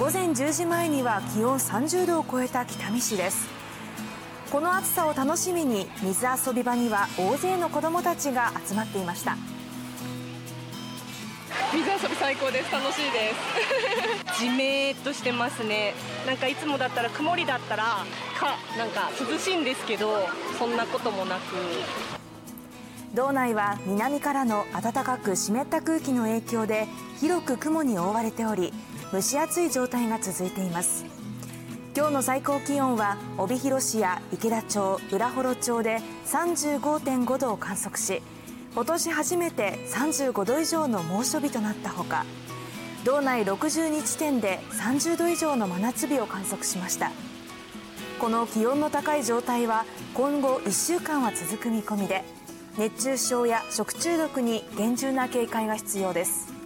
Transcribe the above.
午前10時前には気温30度を超えた北見市です。この暑さを楽しみに水遊び場には大勢の子どもたちが集まっていました。水遊び最高です。楽しいです。じめーっとしてますね。なんかいつもだったら曇りだったらかなんか涼しいんですけどそんなこともなく道内は南からの暖かく湿った空気の影響で広く雲に覆われており蒸し暑い状態が続いています。今日の最高気温は帯広市や池田町浦幌町で35.5度を観測し今年初めて35度以上の猛暑日となったほか道内62地点で30度以上の真夏日を観測しました。この気温の高い状態は今後1週間は続く見込みで熱中症や食中毒に厳重な警戒が必要です。